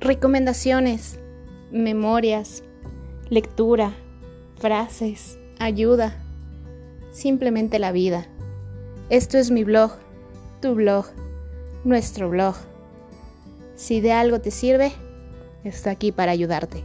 recomendaciones, memorias, lectura, frases, ayuda, simplemente la vida. Esto es mi blog, tu blog, nuestro blog. Si de algo te sirve, está aquí para ayudarte.